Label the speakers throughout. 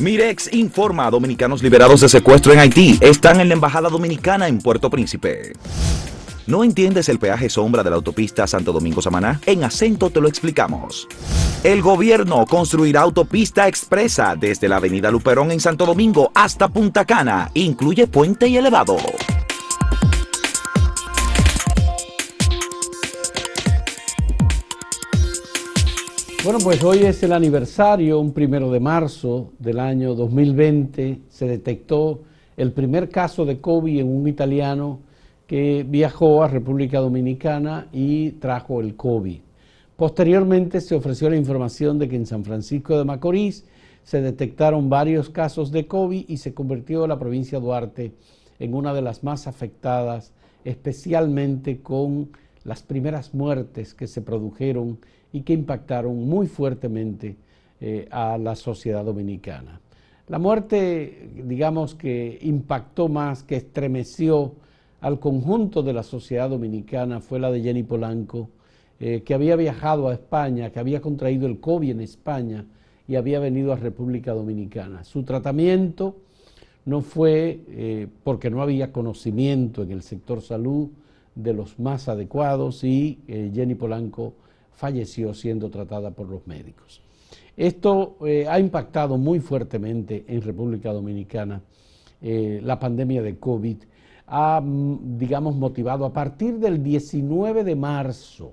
Speaker 1: Mirex informa a dominicanos liberados de secuestro en Haití. Están en la Embajada Dominicana en Puerto Príncipe. ¿No entiendes el peaje sombra de la autopista Santo Domingo-Samaná? En acento te lo explicamos. El gobierno construirá autopista expresa desde la avenida Luperón en Santo Domingo hasta Punta Cana. Incluye puente y elevado.
Speaker 2: Bueno, pues hoy es el aniversario, un primero de marzo del año 2020. Se detectó el primer caso de COVID en un italiano que viajó a República Dominicana y trajo el COVID. Posteriormente se ofreció la información de que en San Francisco de Macorís se detectaron varios casos de COVID y se convirtió la provincia de Duarte en una de las más afectadas, especialmente con las primeras muertes que se produjeron y que impactaron muy fuertemente eh, a la sociedad dominicana. La muerte, digamos que impactó más, que estremeció al conjunto de la sociedad dominicana, fue la de Jenny Polanco, eh, que había viajado a España, que había contraído el COVID en España y había venido a República Dominicana. Su tratamiento no fue eh, porque no había conocimiento en el sector salud de los más adecuados y Jenny Polanco falleció siendo tratada por los médicos. Esto eh, ha impactado muy fuertemente en República Dominicana. Eh, la pandemia de COVID ha, mm, digamos, motivado a partir del 19 de marzo,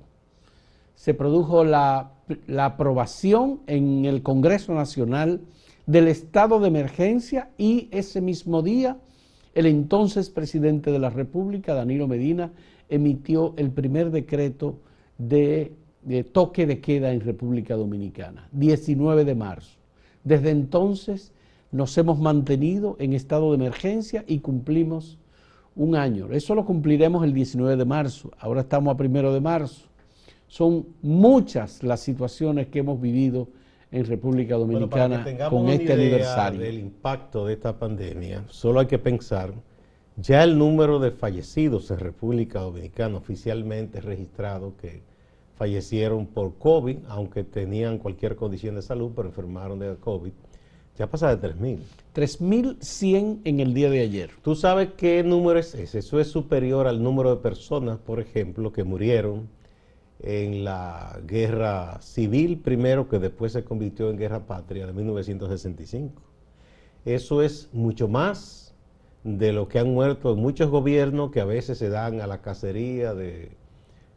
Speaker 2: se produjo la, la aprobación en el Congreso Nacional del estado de emergencia y ese mismo día el entonces presidente de la República, Danilo Medina, emitió el primer decreto de de toque de queda en República Dominicana, 19 de marzo. Desde entonces nos hemos mantenido en estado de emergencia y cumplimos un año. Eso lo cumpliremos el 19 de marzo, ahora estamos a primero de marzo. Son muchas las situaciones que hemos vivido en República Dominicana con este aniversario.
Speaker 3: Del impacto de esta pandemia, solo hay que pensar, ya el número de fallecidos en República Dominicana oficialmente registrado que fallecieron por COVID, aunque tenían cualquier condición de salud, pero enfermaron de COVID. Ya pasa de 3.000.
Speaker 2: 3.100 en el día de ayer.
Speaker 3: ¿Tú sabes qué número es ese? Eso es superior al número de personas, por ejemplo, que murieron en la guerra civil primero, que después se convirtió en guerra patria de 1965. Eso es mucho más de lo que han muerto muchos gobiernos que a veces se dan a la cacería de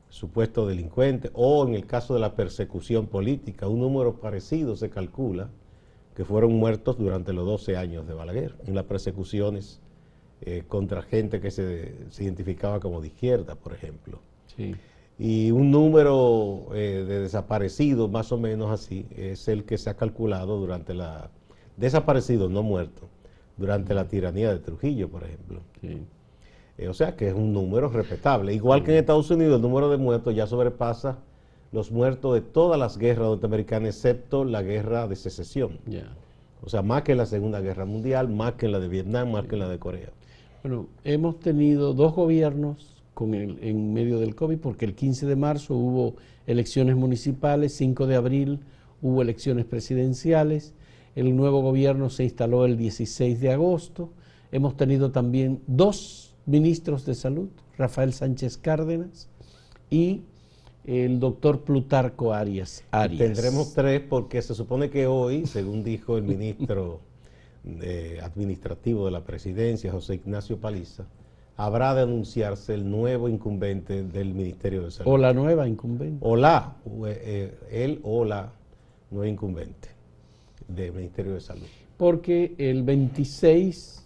Speaker 3: supuesto delincuente, o en el caso de la persecución política, un número parecido se calcula que fueron muertos durante los 12 años de Balaguer, en las persecuciones eh, contra gente que se, identificaba como de izquierda, por ejemplo. Y un número eh, de desaparecidos, más o menos así, es el que se ha calculado durante la... Desaparecidos, no muertos, durante la tiranía de Trujillo, por ejemplo. Eh, o sea que es un número respetable. Igual que en Estados Unidos el número de muertos ya sobrepasa los muertos de todas las guerras norteamericanas, excepto la guerra de secesión. O sea, más que la Segunda Guerra Mundial, más que la de Vietnam, más que la de Corea.
Speaker 2: Bueno, hemos tenido dos gobiernos con el, en medio del COVID, porque el 15 de marzo hubo elecciones municipales, 5 de abril hubo elecciones presidenciales, el nuevo gobierno se instaló el 16 de agosto, hemos tenido también dos ministros de salud, Rafael Sánchez Cárdenas y el doctor Plutarco Arias.
Speaker 3: Tendremos tres porque se supone que hoy, según dijo el ministro administrativo de la presidencia, José Ignacio Paliza, habrá de anunciarse el nuevo incumbente del Ministerio de Salud.
Speaker 2: O la nueva incumbente.
Speaker 3: O la, eh, él o la nueva incumbente del Ministerio de Salud.
Speaker 2: Porque el 26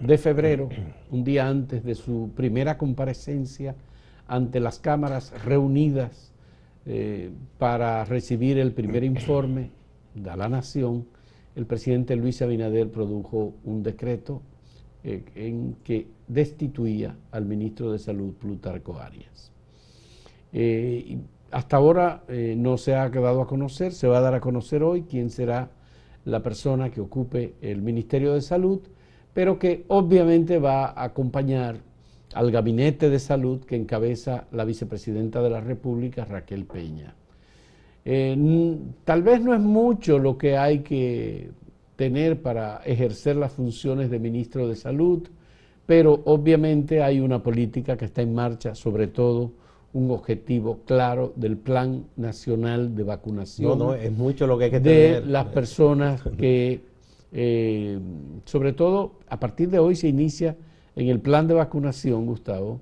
Speaker 2: de febrero, un día antes de su primera comparecencia ante las cámaras reunidas eh, para recibir el primer informe de la Nación, el presidente Luis Abinader produjo un decreto eh, en que destituía al ministro de Salud, Plutarco Arias. Eh, hasta ahora no se ha quedado a conocer, se va a dar a conocer hoy quién será la persona que ocupe el Ministerio de Salud pero que obviamente va a acompañar al gabinete de salud que encabeza la vicepresidenta de la República, Raquel Peña. Eh, tal vez no es mucho lo que hay que tener para ejercer las funciones de ministro de Salud, pero obviamente hay una política que está en marcha, sobre todo un objetivo claro del Plan Nacional de Vacunación.
Speaker 3: No, no, es mucho lo que hay que
Speaker 2: de
Speaker 3: tener.
Speaker 2: las personas que, eh, sobre todo, a partir de hoy se inicia en el plan de vacunación, Gustavo.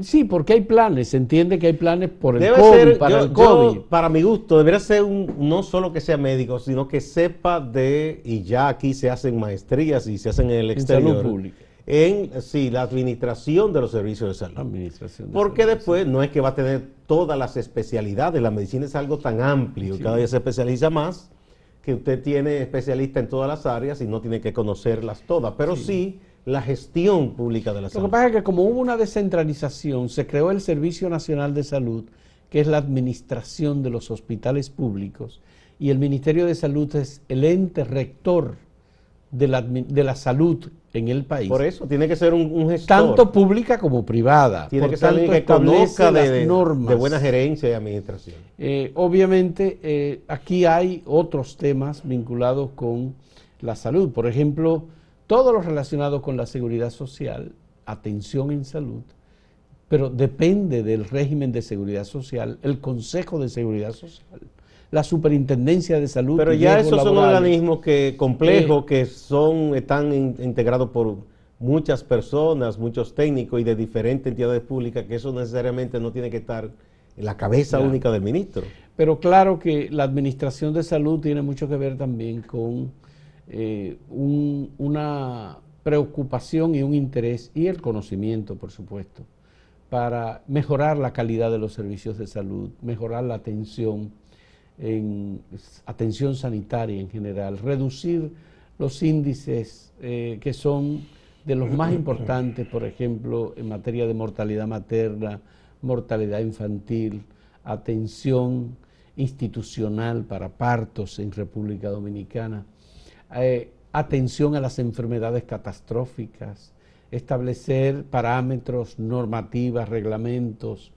Speaker 2: Sí, porque hay planes, se entiende que hay planes por el
Speaker 3: Debe
Speaker 2: COVID,
Speaker 3: ser,
Speaker 2: para
Speaker 3: yo-
Speaker 2: el COVID.
Speaker 3: yo, para mi gusto, debería ser un, no solo que sea médico, sino que sepa de, y ya aquí se hacen maestrías y se hacen en el
Speaker 2: En
Speaker 3: exterior,
Speaker 2: salud pública.
Speaker 3: En sí, la administración de los servicios de salud.
Speaker 2: Administración de
Speaker 3: Porque
Speaker 2: salud,
Speaker 3: después no es que va a tener todas las especialidades, la medicina es algo tan amplio, cada día se especializa más, que usted tiene especialista en todas las áreas y no tiene que conocerlas todas, pero sí, la gestión pública de la
Speaker 2: Lo que
Speaker 3: salud.
Speaker 2: pasa es que como hubo una descentralización, se creó el Servicio Nacional de Salud, que es la administración de los hospitales públicos, y el Ministerio de Salud es el ente rector de la, de la salud en el país,
Speaker 3: Por eso tiene que ser un, un gestor.
Speaker 2: tanto pública como privada.
Speaker 3: Tiene
Speaker 2: Por
Speaker 3: que ser alguien que
Speaker 2: tanto,
Speaker 3: conozca de,
Speaker 2: las
Speaker 3: de-
Speaker 2: normas.
Speaker 3: de buena gerencia y administración.
Speaker 2: Eh, obviamente, eh, aquí hay otros temas vinculados con la salud. Por ejemplo, todo lo relacionado con la seguridad social, atención en salud, pero depende del régimen de seguridad social, el Consejo de Seguridad Social, la Superintendencia de Salud.
Speaker 3: Pero
Speaker 2: y
Speaker 3: ya esos son organismos que complejos, que son, están in- integrados por muchas personas, muchos técnicos y de diferentes entidades públicas, que eso necesariamente no tiene que estar en la cabeza única del ministro.
Speaker 2: Pero claro que la administración de salud tiene mucho que ver también con eh, un- una preocupación y un interés y el conocimiento, por supuesto, para mejorar la calidad de los servicios de salud, mejorar la atención en atención sanitaria en general, reducir los índices eh, que son de los más importantes, por ejemplo, en materia de mortalidad materna, mortalidad infantil, atención institucional para partos en República Dominicana, eh, atención a las enfermedades catastróficas, establecer parámetros, normativas, reglamentos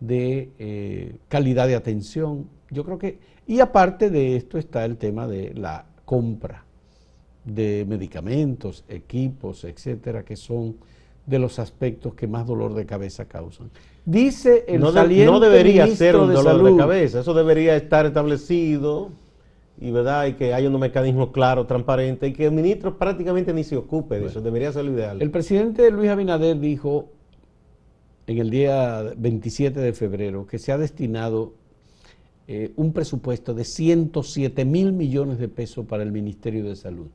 Speaker 2: de eh, calidad de atención. Yo creo que, y aparte de esto está el tema de la compra de medicamentos, equipos, etcétera, que son de los aspectos que más dolor de cabeza causan. Dice el
Speaker 3: no, de-
Speaker 2: saliente
Speaker 3: no debería ser un dolor de
Speaker 2: Salud,
Speaker 3: cabeza, eso debería estar establecido y verdad y que haya un mecanismo claro, transparente y que el ministro prácticamente ni se ocupe de eso, debería ser lo ideal.
Speaker 2: El presidente Luis Abinader dijo en el día 27 de febrero que se ha destinado eh, un presupuesto de 107 mil millones de pesos para el Ministerio de Salud.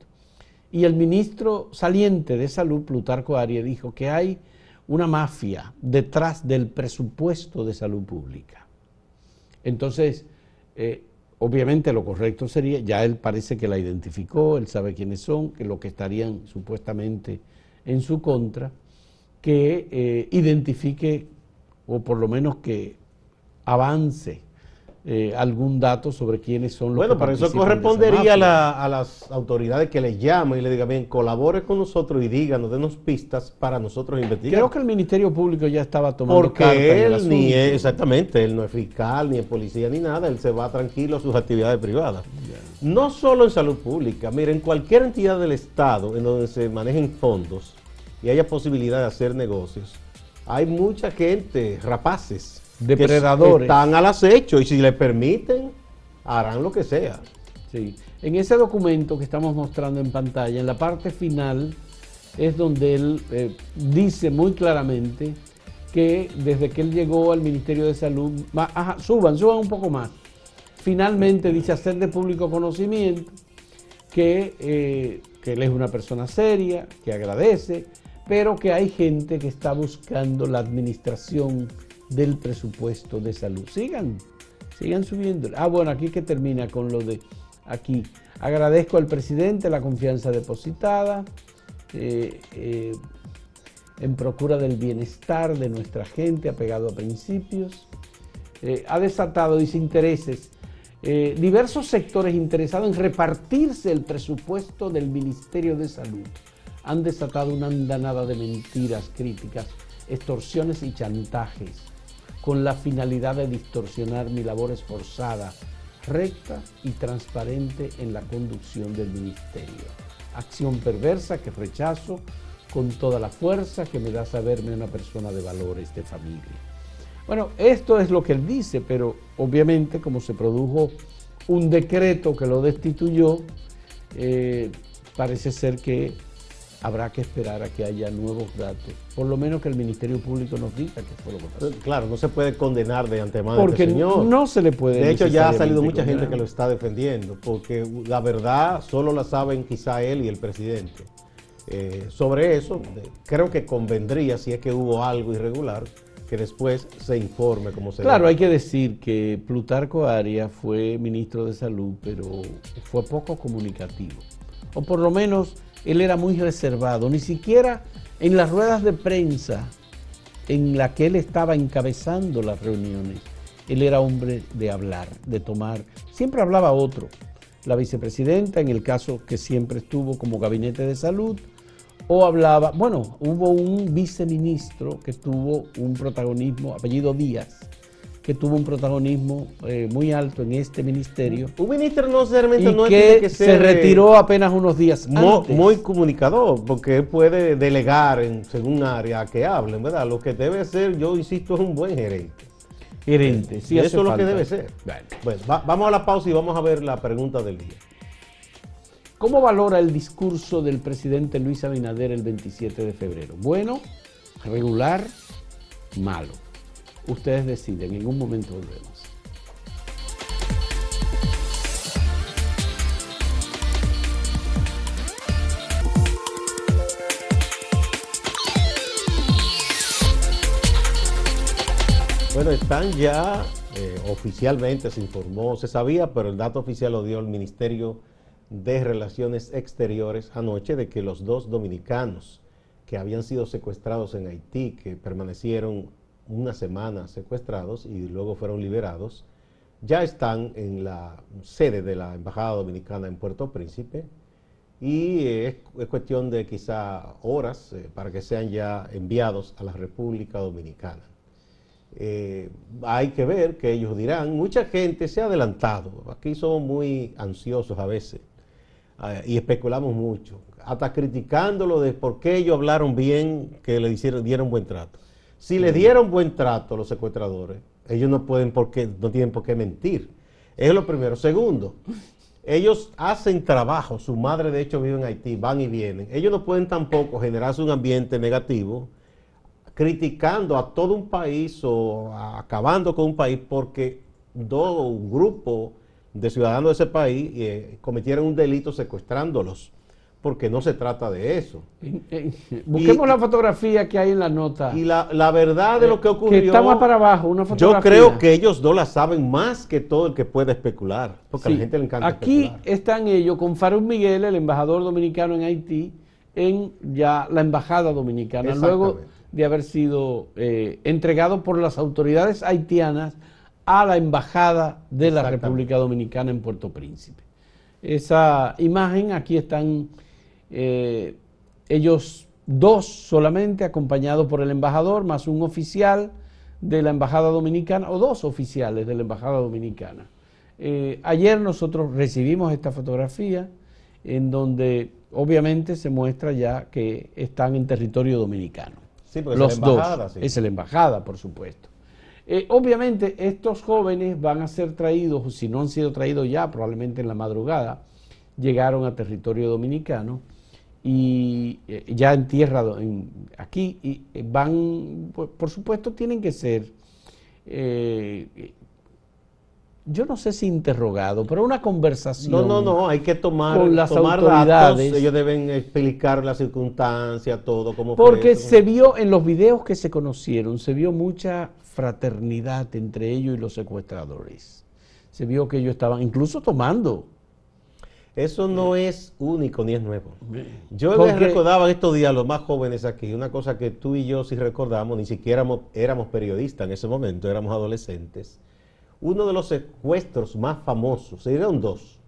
Speaker 2: Y el ministro saliente de Salud, Plutarco Arias, dijo que hay una mafia detrás del presupuesto de salud pública. Entonces, eh, obviamente lo correcto sería, ya él parece que la identificó, él sabe quiénes son, que lo que estarían supuestamente en su contra, que eh, identifique o por lo menos que avance eh, algún dato sobre quiénes son los
Speaker 3: Bueno,
Speaker 2: que
Speaker 3: para eso
Speaker 2: participan de esa
Speaker 3: correspondería a, la- a las autoridades que le llamen y le digan, bien, colabore con nosotros y díganos, denos pistas para nosotros investigar.
Speaker 2: Creo que el Ministerio Público ya estaba tomando carta en
Speaker 3: Porque
Speaker 2: el
Speaker 3: él ni es, exactamente, él no es fiscal, ni es policía, ni nada, él se va tranquilo a sus actividades privadas. No solo en salud pública, miren, en cualquier entidad del Estado en donde se manejen fondos y haya posibilidad de hacer negocios, hay mucha gente, rapaces,
Speaker 2: Depredadores.
Speaker 3: están al acecho y si le permiten, harán lo que sea.
Speaker 2: Sí. En ese documento que estamos mostrando en pantalla, en la parte final, es donde él eh, dice muy claramente que desde que él llegó al Ministerio de Salud, ma- ajá, suban, suban un poco más. Finalmente dice hacer de público conocimiento que, eh, que él es una persona seria, que agradece, pero que hay gente que está buscando la administración del presupuesto de salud. Sigan, sigan subiendo. Ah, bueno, aquí que termina con lo de aquí. Agradezco al presidente la confianza depositada eh, eh, en procura del bienestar de nuestra gente apegado a principios. Eh, ha desatado, dice, intereses. eh, diversos sectores interesados en repartirse el presupuesto del Ministerio de Salud han desatado una andanada de mentiras, críticas, extorsiones y chantajes con la finalidad de distorsionar mi labor esforzada, recta y transparente en la conducción del ministerio. Acción perversa que rechazo con toda la fuerza que me da saberme una persona de valores, de familia. Bueno, esto es lo que él dice, pero obviamente como se produjo un decreto que lo destituyó, eh, parece ser que habrá que esperar a que haya nuevos datos. Por lo menos que el Ministerio Público nos diga qué fue lo que pasó.
Speaker 3: Claro, no se puede condenar de antemano
Speaker 2: porque a este señor. no se le puede.
Speaker 3: De hecho, ya ha salido mucha gente que lo está defendiendo, porque la verdad solo la saben quizá él y el presidente. Eh, sobre eso, creo que convendría, si es que hubo algo irregular, que después se informe como se
Speaker 2: Claro, hay que decir que Plutarco Arias fue ministro de Salud, pero fue poco comunicativo. O por lo menos él era muy reservado, ni siquiera en las ruedas de prensa en la que él estaba encabezando las reuniones, él era hombre de hablar, de tomar, siempre hablaba otro. La vicepresidenta, en el caso que siempre estuvo como gabinete de salud, o hablaba, bueno, hubo un viceministro que tuvo un protagonismo, apellido Díaz, que tuvo un protagonismo eh, muy alto en este ministerio.
Speaker 3: Un ministro no necesariamente no
Speaker 2: que, que ser, se retiró apenas unos días antes.
Speaker 3: Muy comunicador, porque puede delegar en, según área que hablen, ¿verdad? Lo que debe ser, yo insisto, es un buen gerente.
Speaker 2: Gerente,
Speaker 3: sí. Eso es lo que debe ser. Bueno, vamos a la pausa y vamos a ver la pregunta del día.
Speaker 2: ¿Cómo valora el discurso del presidente Luis Abinader el 27 de febrero? ¿Bueno, regular, malo? Ustedes deciden, en un momento volvemos.
Speaker 3: Bueno, están ya eh, oficialmente, se informó, se sabía, pero el dato oficial lo dio el Ministerio de Relaciones Exteriores anoche de que los dos dominicanos que habían sido secuestrados en Haití, que permanecieron una semana secuestrados y luego fueron liberados, ya están en la sede de la Embajada Dominicana en Puerto Príncipe y es, cuestión de quizá horas eh, para que sean ya enviados a la República Dominicana. Eh, hay que ver que ellos dirán, mucha gente se ha adelantado, aquí somos muy ansiosos a veces eh, y especulamos mucho, hasta criticándolo de por qué ellos hablaron bien, que le dieron buen trato. Si le dieron buen trato a los secuestradores, ellos no pueden porque no tienen por qué mentir. Es lo primero. Segundo, ellos hacen trabajo, su madre de hecho vive en Haití, van y vienen. Ellos no pueden tampoco generarse un ambiente negativo criticando a todo un país o acabando con un país porque dos un grupo de ciudadanos de ese país eh, cometieron un delito secuestrándolos porque no se trata de eso.
Speaker 2: Busquemos la fotografía que hay en la nota.
Speaker 3: Y la, verdad de lo que ocurrió...
Speaker 2: Que está más para abajo, una fotografía.
Speaker 3: Yo creo que ellos no la saben más que todo el que puede especular, porque a la gente le encanta
Speaker 2: Aquí están ellos con Faruk Miguel, el embajador dominicano en Haití, en ya la embajada dominicana, luego de haber sido eh, entregado por las autoridades haitianas a la embajada de la República Dominicana en Puerto Príncipe. Esa imagen, aquí están eh, ellos dos solamente, acompañados por el embajador, más un oficial de la Embajada Dominicana, o dos oficiales de la Embajada Dominicana. Eh, ayer nosotros recibimos esta fotografía en donde obviamente se muestra ya que están en territorio dominicano.
Speaker 3: Sí, porque Los es la embajada.
Speaker 2: Dos. Es la embajada, por supuesto. Eh, obviamente estos jóvenes van a ser traídos, si no han sido traídos ya, probablemente en la madrugada, llegaron a territorio dominicano y eh, ya en tierra aquí y eh, van, por, supuesto tienen que ser, eh, yo no sé si interrogado, pero una conversación.
Speaker 3: No, no, no, hay que tomar,
Speaker 2: con las autoridades.
Speaker 3: ellos deben explicar la circunstancia, todo como
Speaker 2: Porque se vio en los videos que se conocieron, se vio mucha fraternidad entre ellos y los secuestradores. Se vio que ellos estaban incluso tomando
Speaker 3: eso no es único ni es nuevo. Yo les recordaba en estos días, los más jóvenes aquí, una cosa que tú y yo sí recordamos, ni siquiera éramos, periodistas en ese momento, éramos adolescentes. Uno de los secuestros más famosos, se dieron dos.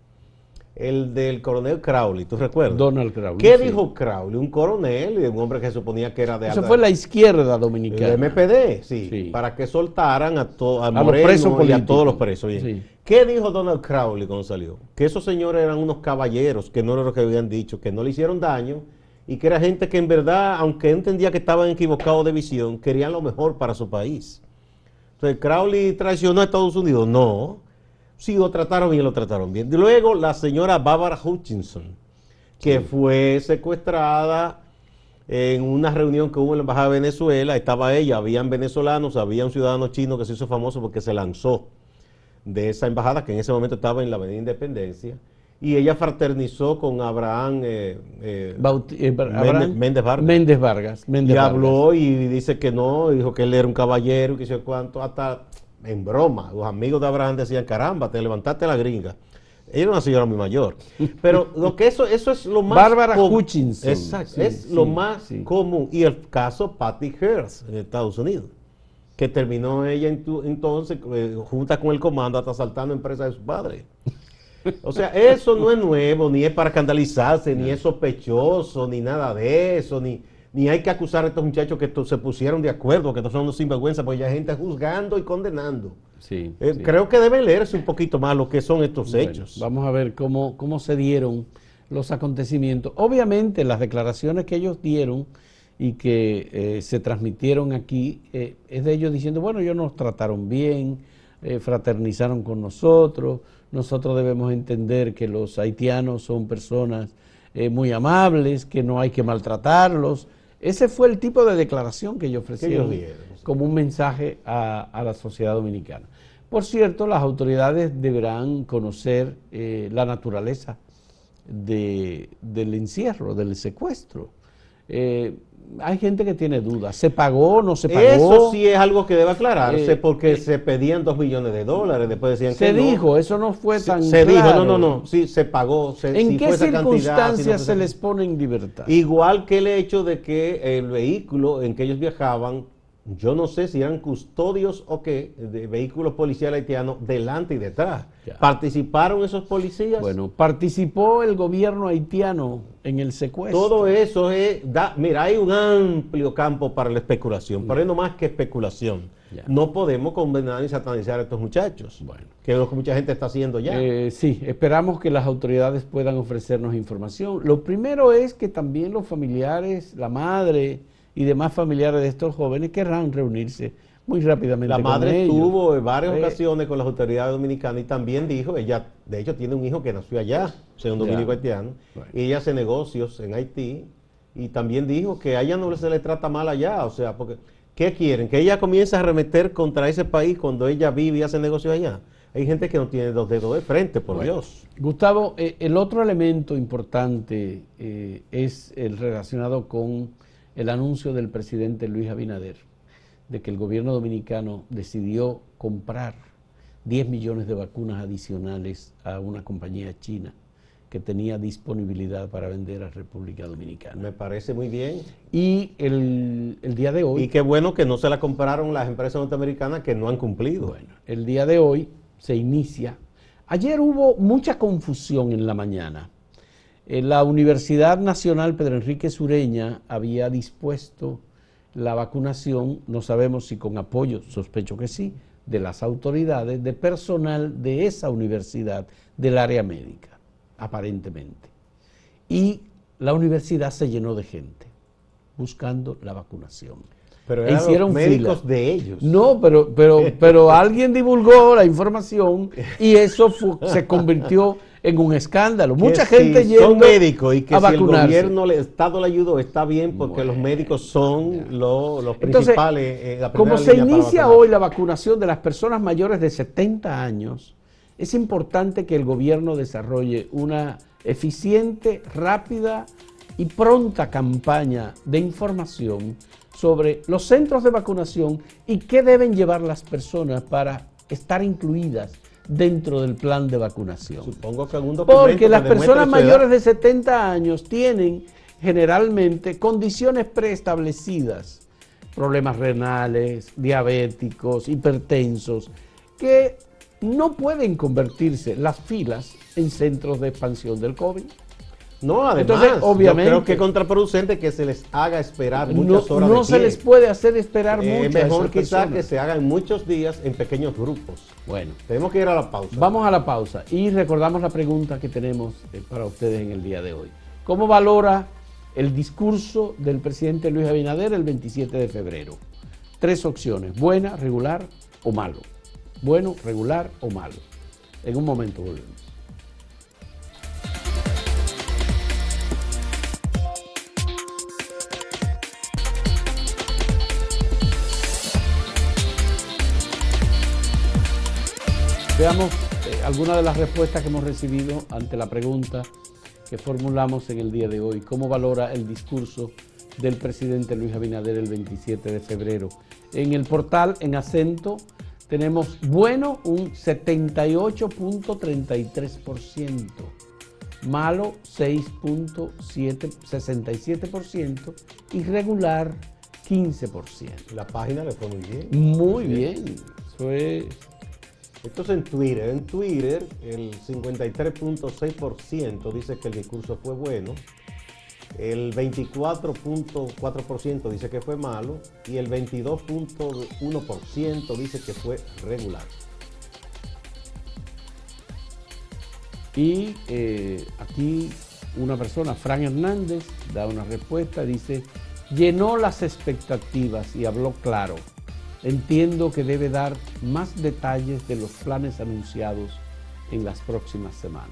Speaker 3: El del coronel Crowley, ¿tú recuerdas?
Speaker 2: Donald Crowley.
Speaker 3: ¿Qué
Speaker 2: sí.
Speaker 3: dijo Crowley? Un coronel, un hombre que se suponía que era de
Speaker 2: Eso
Speaker 3: alta-
Speaker 2: fue la izquierda
Speaker 3: el
Speaker 2: dominicana.
Speaker 3: MPD, sí,
Speaker 2: Sí.
Speaker 3: para que soltaran a, to- a
Speaker 2: los
Speaker 3: Moreno
Speaker 2: presos
Speaker 3: y a todos los presos.
Speaker 2: Sí.
Speaker 3: ¿Qué dijo Donald Crowley cuando salió? Que esos señores eran unos caballeros, que no era lo que habían dicho, que no le hicieron daño y que era gente que en verdad, aunque entendía que estaban equivocados de visión, querían lo mejor para su país. Entonces, Crowley traicionó a Estados Unidos. No. Sí, lo trataron bien, lo trataron bien. Luego, la señora Barbara Hutchinson, que fue secuestrada en una reunión que hubo en la Embajada de Venezuela. Estaba ella, habían venezolanos, había un ciudadano chino que se hizo famoso porque se lanzó de esa embajada, que en ese momento estaba en la Avenida Independencia. Y ella fraternizó con Abraham eh, eh,
Speaker 2: eh,
Speaker 3: Méndez-
Speaker 2: Abraham-
Speaker 3: Méndez Vargas.
Speaker 2: Méndez Vargas. Méndez
Speaker 3: y
Speaker 2: Vargas.
Speaker 3: habló y dice que no, dijo que él era un caballero, que sé cuánto, hasta en broma. Los amigos de Abraham decían, caramba, te levantaste la gringa. Ella era una señora muy mayor. Pero lo que eso, eso es lo más
Speaker 2: Bárbara Hutchinson.
Speaker 3: Exacto,
Speaker 2: Sí,
Speaker 3: es
Speaker 2: sí,
Speaker 3: lo más
Speaker 2: sí.
Speaker 3: común. Y el caso Patty Hearst en Estados Unidos, que terminó ella en tu- entonces eh, junta con el comando hasta asaltando empresas de su padre. O sea, eso no es nuevo, ni es para escandalizarse, ni es sospechoso, ni nada de eso, ni, ni hay que acusar a estos muchachos que se pusieron de acuerdo, que estos son unos sinvergüenza, porque ya hay gente juzgando y condenando.
Speaker 2: Sí,
Speaker 3: Eh,
Speaker 2: sí.
Speaker 3: Creo que debe leerse un poquito más lo que son estos
Speaker 2: Bueno,
Speaker 3: hechos.
Speaker 2: vamos a ver cómo, cómo se dieron los acontecimientos. Obviamente las declaraciones que ellos dieron y que eh, se transmitieron aquí eh, es de ellos diciendo, bueno, ellos nos trataron bien, fraternizaron con nosotros, nosotros debemos entender que los haitianos son personas muy amables, que no hay que maltratarlos. Ese fue el tipo de declaración que ellos ofrecieron
Speaker 3: dieron,
Speaker 2: como un mensaje a, a la sociedad dominicana. Por cierto, las autoridades deberán conocer eh, la naturaleza de- del encierro, del secuestro. Eh, hay gente que tiene dudas. ¿Se pagó? ¿No se pagó?
Speaker 3: Eso sí es algo que debe aclararse
Speaker 2: Eh,
Speaker 3: porque
Speaker 2: eh,
Speaker 3: se pedían dos millones de dólares, después decían
Speaker 2: Se
Speaker 3: que no.
Speaker 2: dijo, eso no fue
Speaker 3: Se-
Speaker 2: tan
Speaker 3: se dijo, no, no, no, sí, se pagó. se-
Speaker 2: ¿En
Speaker 3: si
Speaker 2: qué
Speaker 3: si no
Speaker 2: circunstancias se les pone en libertad?
Speaker 3: Igual que el hecho de que el vehículo en que ellos viajaban, yo no sé si eran custodios o qué, de vehículos policiales haitianos delante y detrás.
Speaker 2: Ya.
Speaker 3: ¿Participaron esos policías?
Speaker 2: Bueno, participó el gobierno haitiano en el secuestro.
Speaker 3: Todo eso es, da- mira, hay un amplio campo para la especulación, pero es no más que especulación.
Speaker 2: Ya.
Speaker 3: No podemos condenar ni satanizar a estos muchachos,
Speaker 2: Bueno.
Speaker 3: que es lo que mucha gente está haciendo ya.
Speaker 2: Eh, sí, esperamos que las autoridades puedan ofrecernos información. Lo primero es que también los familiares, la madre y demás familiares de estos jóvenes querrán reunirse muy rápidamente.
Speaker 3: La madre estuvo en varias ocasiones con las autoridades dominicanas y también dijo, ella de hecho tiene un hijo que nació allá, sea un dominico haitiano,
Speaker 2: Bueno.
Speaker 3: y ella hace negocios en Haití y también dijo que a ella no se le trata mal allá, o sea, porque ¿qué quieren? Que ella comience a arremeter contra ese país cuando ella vive y hace negocios allá. Hay gente que no tiene dos dedos de frente, por
Speaker 2: Bueno.
Speaker 3: Dios.
Speaker 2: Gustavo, eh, el otro elemento importante eh, es el relacionado con el anuncio del presidente Luis Abinader de que el gobierno dominicano decidió comprar 10 millones de vacunas adicionales a una compañía china que tenía disponibilidad para vender a República Dominicana.
Speaker 3: Me parece muy bien.
Speaker 2: Y el, el día de hoy...
Speaker 3: Y qué bueno que no se la compraron las empresas norteamericanas que no han cumplido.
Speaker 2: Bueno, el día de hoy se inicia. Ayer hubo mucha confusión en la mañana. Eh, La Universidad Nacional Pedro Enrique Sureña había dispuesto la vacunación, no sabemos si con apoyo, sospecho que sí, de las autoridades, de personal de esa universidad, del área médica, aparentemente. Y la universidad se llenó de gente buscando la vacunación.
Speaker 3: Pero eran
Speaker 2: hicieron
Speaker 3: los médicos
Speaker 2: fila.
Speaker 3: de ellos.
Speaker 2: No, pero, pero, pero alguien divulgó la información y eso se convirtió en un escándalo.
Speaker 3: Que
Speaker 2: Mucha
Speaker 3: si
Speaker 2: gente yendo
Speaker 3: son médicos y que
Speaker 2: a
Speaker 3: si el gobierno, el Estado le ayudó, está bien porque los médicos son lo- los
Speaker 2: Entonces,
Speaker 3: principales. eh, la
Speaker 2: como se inicia hoy la vacunación de las personas mayores de 70 años, es importante que el gobierno desarrolle una eficiente, rápida y pronta campaña de información sobre los centros de vacunación y qué deben llevar las personas para estar incluidas dentro del plan de vacunación.
Speaker 3: Supongo que algún documento
Speaker 2: Porque
Speaker 3: que
Speaker 2: las personas mayores de 70 años tienen generalmente condiciones preestablecidas, problemas renales, diabéticos, hipertensos, que no pueden convertirse las filas en centros de expansión del COVID.
Speaker 3: No, además,
Speaker 2: Entonces, obviamente,
Speaker 3: yo creo que es contraproducente que se les haga esperar
Speaker 2: no,
Speaker 3: muchas horas
Speaker 2: no
Speaker 3: de
Speaker 2: se les puede hacer esperar
Speaker 3: Eh,
Speaker 2: mucho. a
Speaker 3: mejor
Speaker 2: esas
Speaker 3: quizá
Speaker 2: personas.
Speaker 3: que se hagan muchos días en pequeños grupos.
Speaker 2: Bueno,
Speaker 3: Tenemos que ir a la pausa.
Speaker 2: vamos a la pausa y recordamos la pregunta que tenemos eh, para ustedes en el día de hoy. ¿Cómo valora el discurso del presidente Luis Abinader el 27 de febrero? Tres opciones, buena, regular o malo. Bueno, regular o malo. En un momento volvemos. Veamos eh, algunas de las respuestas que hemos recibido ante la pregunta que formulamos en el día de hoy. ¿Cómo valora el discurso del presidente Luis Abinader el 27 de febrero? En el portal, en acento, tenemos bueno un 78.33%, malo 6.67% y regular 15%.
Speaker 3: La página le fue muy bien.
Speaker 2: Muy bien. Eso es
Speaker 3: Esto es en Twitter. En Twitter, el 53.6% dice que el discurso fue bueno. El 24.4% dice que fue malo. Y el 22.1% dice que fue regular.
Speaker 2: Y eh, aquí una persona, Fran Hernández, da una respuesta, dice, llenó las expectativas y habló claro. Entiendo que debe dar más detalles de los planes anunciados en las próximas semanas.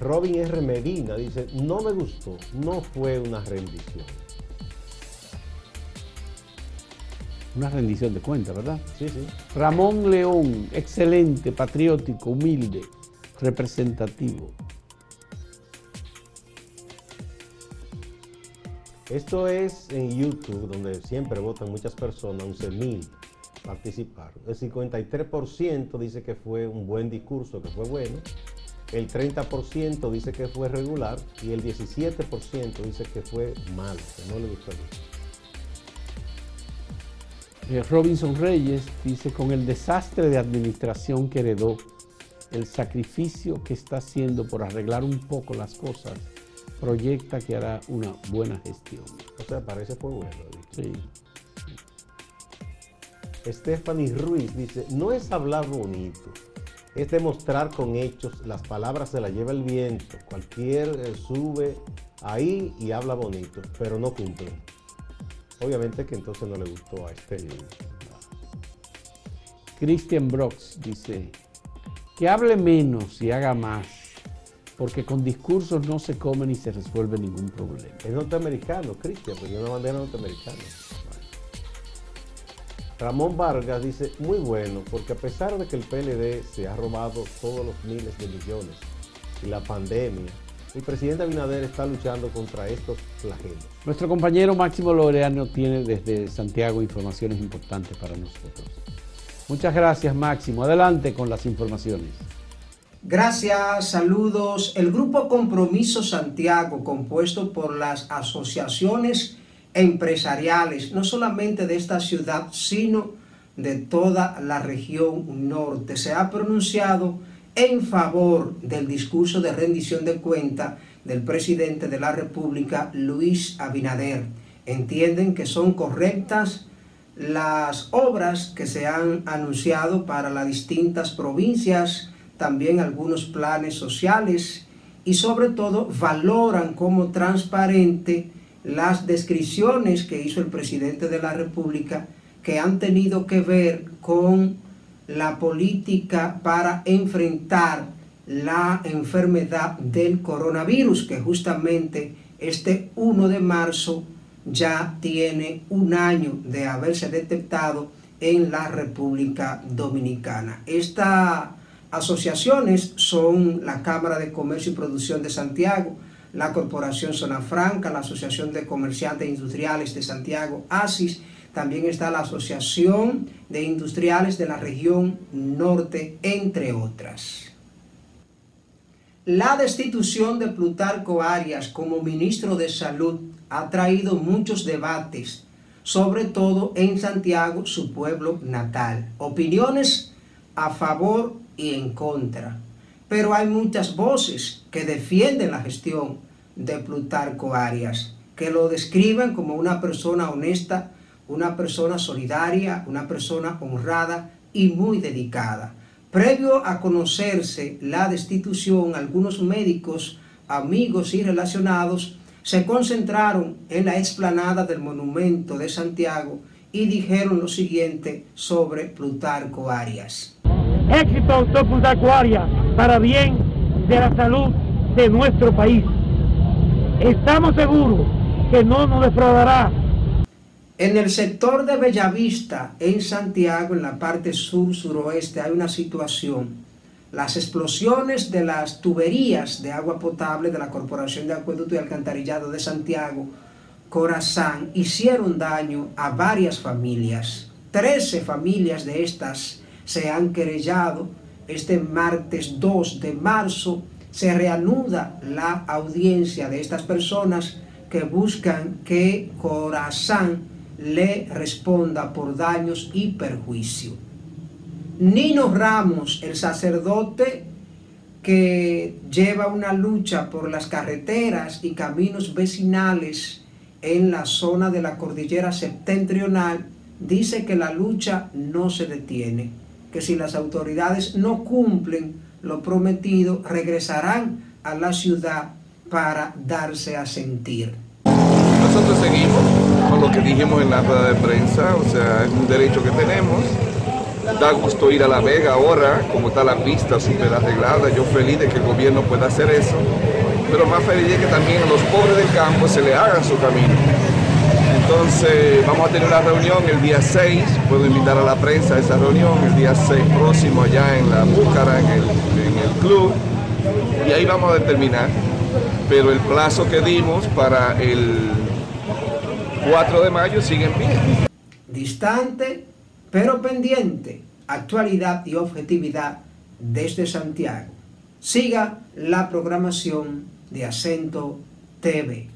Speaker 3: Robin R. Medina dice, no me gustó, no fue una rendición.
Speaker 2: Una rendición de cuentas, ¿verdad?
Speaker 3: Sí, sí.
Speaker 2: Ramón León, excelente, patriótico, humilde, representativo.
Speaker 3: Esto es en YouTube, donde siempre votan muchas personas, 11.000 participaron. El 53% dice que fue un buen discurso, que fue bueno. El 30% dice que fue regular y el 17% dice que fue malo, que no le gustó.
Speaker 2: Eh, Robinson Reyes dice, con el desastre de administración que heredó, el sacrificio que está haciendo por arreglar un poco las cosas, proyecta que hará una buena gestión.
Speaker 3: O sea, parece fue bueno.
Speaker 2: Sí.
Speaker 3: Stephanie Ruiz dice, no es hablar bonito, es demostrar con hechos, las palabras se las lleva el viento, cualquier eh, sube ahí y habla bonito, pero no cumple. Obviamente que entonces no le gustó a este
Speaker 2: Christian Brox dice, que hable menos y haga más, porque con discursos no se come ni se resuelve ningún problema.
Speaker 3: Es norteamericano, Cristian, porque una bandera norteamericana. Ramón Vargas dice, muy bueno, porque a pesar de que el PLD se ha robado todos los miles de millones y la pandemia, el presidente Abinader está luchando contra estos flagelos.
Speaker 2: Nuestro compañero Máximo Loreano tiene desde Santiago informaciones importantes para nosotros. Muchas gracias Máximo. Adelante con las informaciones.
Speaker 4: Gracias, saludos. El Grupo Compromiso Santiago, compuesto por las asociaciones empresariales, no solamente de esta ciudad, sino de toda la región norte, se ha pronunciado en favor del discurso de rendición de cuenta del presidente de la República, Luis Abinader. Entienden que son correctas las obras que se han anunciado para las distintas provincias, también algunos planes sociales y sobre todo valoran como transparente las descripciones que hizo el presidente de la República que han tenido que ver con la política para enfrentar la enfermedad del coronavirus, que justamente este 1 de marzo ya tiene un año de haberse detectado en la República Dominicana. Estas asociaciones son la Cámara de Comercio y Producción de Santiago, la Corporación Zona Franca, la Asociación de Comerciantes Industriales de Santiago, ASIS, también está la Asociación de Industriales de la región norte, entre otras. La destitución de Plutarco Arias como ministro de Salud ha traído muchos debates, sobre todo en Santiago, su pueblo natal. Opiniones a favor y en contra. Pero hay muchas voces que defienden la gestión de Plutarco Arias, que lo describen como una persona honesta, una persona solidaria, una persona honrada y muy dedicada. Previo a conocerse la destitución, algunos médicos, amigos y relacionados se concentraron en la explanada del monumento de Santiago y dijeron lo siguiente sobre Plutarco Arias.
Speaker 5: Éxito, Arias, para bien de la salud de nuestro país. Estamos seguros que no nos defraudará
Speaker 4: en el sector de Bellavista, en Santiago, en la parte sur-suroeste, hay una situación. Las explosiones de las tuberías de agua potable de la Corporación de Acueducto y Alcantarillado de Santiago, Corazán, hicieron daño a varias familias. Trece familias de estas se han querellado. Este martes 2 de marzo se reanuda la audiencia de estas personas que buscan que Corazán le responda por daños y perjuicio. Nino Ramos, el sacerdote que lleva una lucha por las carreteras y caminos vecinales en la zona de la cordillera septentrional, dice que la lucha no se detiene, que si las autoridades no cumplen lo prometido, regresarán a la ciudad para darse a sentir.
Speaker 6: Nosotros seguimos con lo que dijimos en la rueda de prensa, o sea, es un derecho que tenemos. Da gusto ir a La Vega ahora, como está la pista súper arreglada. Yo feliz de que el gobierno pueda hacer eso, pero más feliz de que también a los pobres del campo se le haga su camino. Entonces vamos a tener una reunión el día 6, puedo invitar a la prensa a esa reunión el día 6 próximo allá en la Búcara, en el, en club, y ahí vamos a determinar. Pero el plazo que dimos para el 4 de mayo siguen bien.
Speaker 4: Distante, pero pendiente, actualidad y objetividad desde Santiago. Siga la programación de Acento TV.